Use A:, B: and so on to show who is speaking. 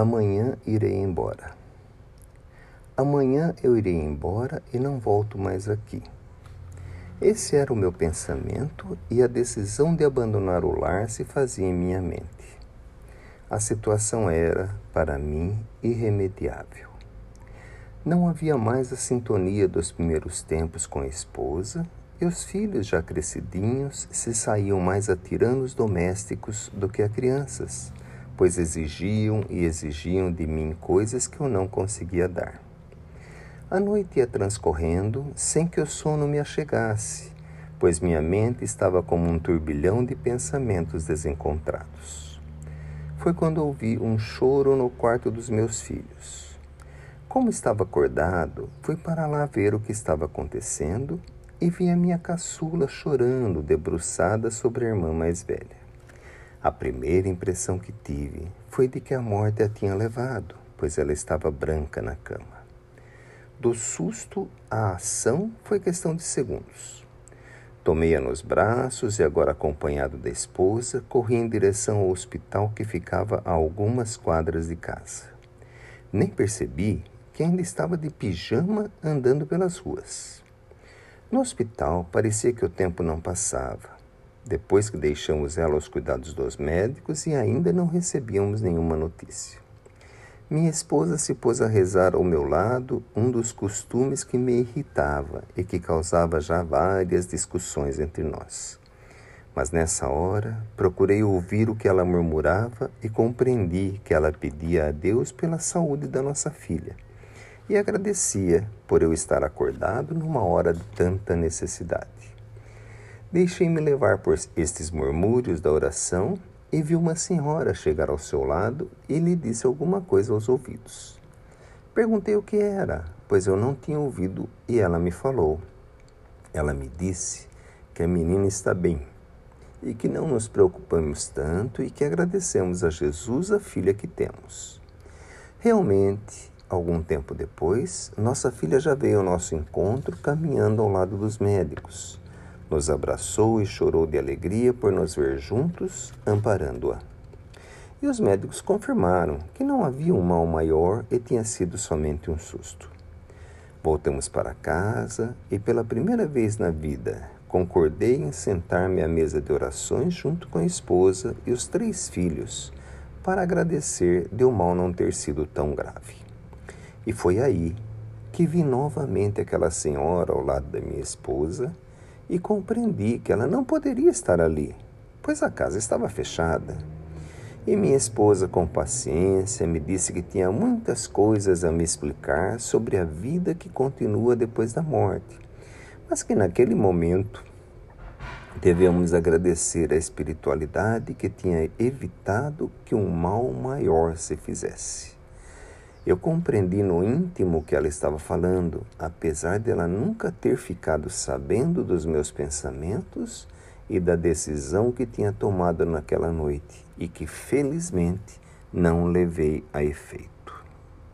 A: Amanhã irei embora. Amanhã eu irei embora e não volto mais aqui. Esse era o meu pensamento e a decisão de abandonar o lar se fazia em minha mente. A situação era, para mim, irremediável. Não havia mais a sintonia dos primeiros tempos com a esposa, e os filhos já crescidinhos se saíam mais a tiranos domésticos do que a crianças pois exigiam e exigiam de mim coisas que eu não conseguia dar. A noite ia transcorrendo sem que o sono me achegasse, pois minha mente estava como um turbilhão de pensamentos desencontrados. Foi quando ouvi um choro no quarto dos meus filhos. Como estava acordado, fui para lá ver o que estava acontecendo e vi a minha caçula chorando, debruçada sobre a irmã mais velha. A primeira impressão que tive foi de que a morte a tinha levado, pois ela estava branca na cama. Do susto à ação foi questão de segundos. Tomei-a nos braços e, agora acompanhado da esposa, corri em direção ao hospital que ficava a algumas quadras de casa. Nem percebi que ainda estava de pijama andando pelas ruas. No hospital parecia que o tempo não passava depois que deixamos ela aos cuidados dos médicos e ainda não recebíamos nenhuma notícia. Minha esposa se pôs a rezar ao meu lado um dos costumes que me irritava e que causava já várias discussões entre nós. Mas nessa hora procurei ouvir o que ela murmurava e compreendi que ela pedia a Deus pela saúde da nossa filha e agradecia por eu estar acordado numa hora de tanta necessidade. Deixei-me levar por estes murmúrios da oração e vi uma senhora chegar ao seu lado e lhe disse alguma coisa aos ouvidos. Perguntei o que era, pois eu não tinha ouvido e ela me falou. Ela me disse que a menina está bem e que não nos preocupamos tanto e que agradecemos a Jesus a filha que temos. Realmente, algum tempo depois, nossa filha já veio ao nosso encontro caminhando ao lado dos médicos nos abraçou e chorou de alegria por nos ver juntos, amparando-a. E os médicos confirmaram que não havia um mal maior e tinha sido somente um susto. Voltamos para casa e, pela primeira vez na vida, concordei em sentar-me à mesa de orações junto com a esposa e os três filhos, para agradecer de o mal não ter sido tão grave. E foi aí que vi novamente aquela senhora ao lado da minha esposa e compreendi que ela não poderia estar ali, pois a casa estava fechada. E minha esposa, com paciência, me disse que tinha muitas coisas a me explicar sobre a vida que continua depois da morte, mas que naquele momento devemos agradecer a espiritualidade que tinha evitado que um mal maior se fizesse. Eu compreendi no íntimo que ela estava falando, apesar dela nunca ter ficado sabendo dos meus pensamentos e da decisão que tinha tomado naquela noite e que felizmente não levei a efeito.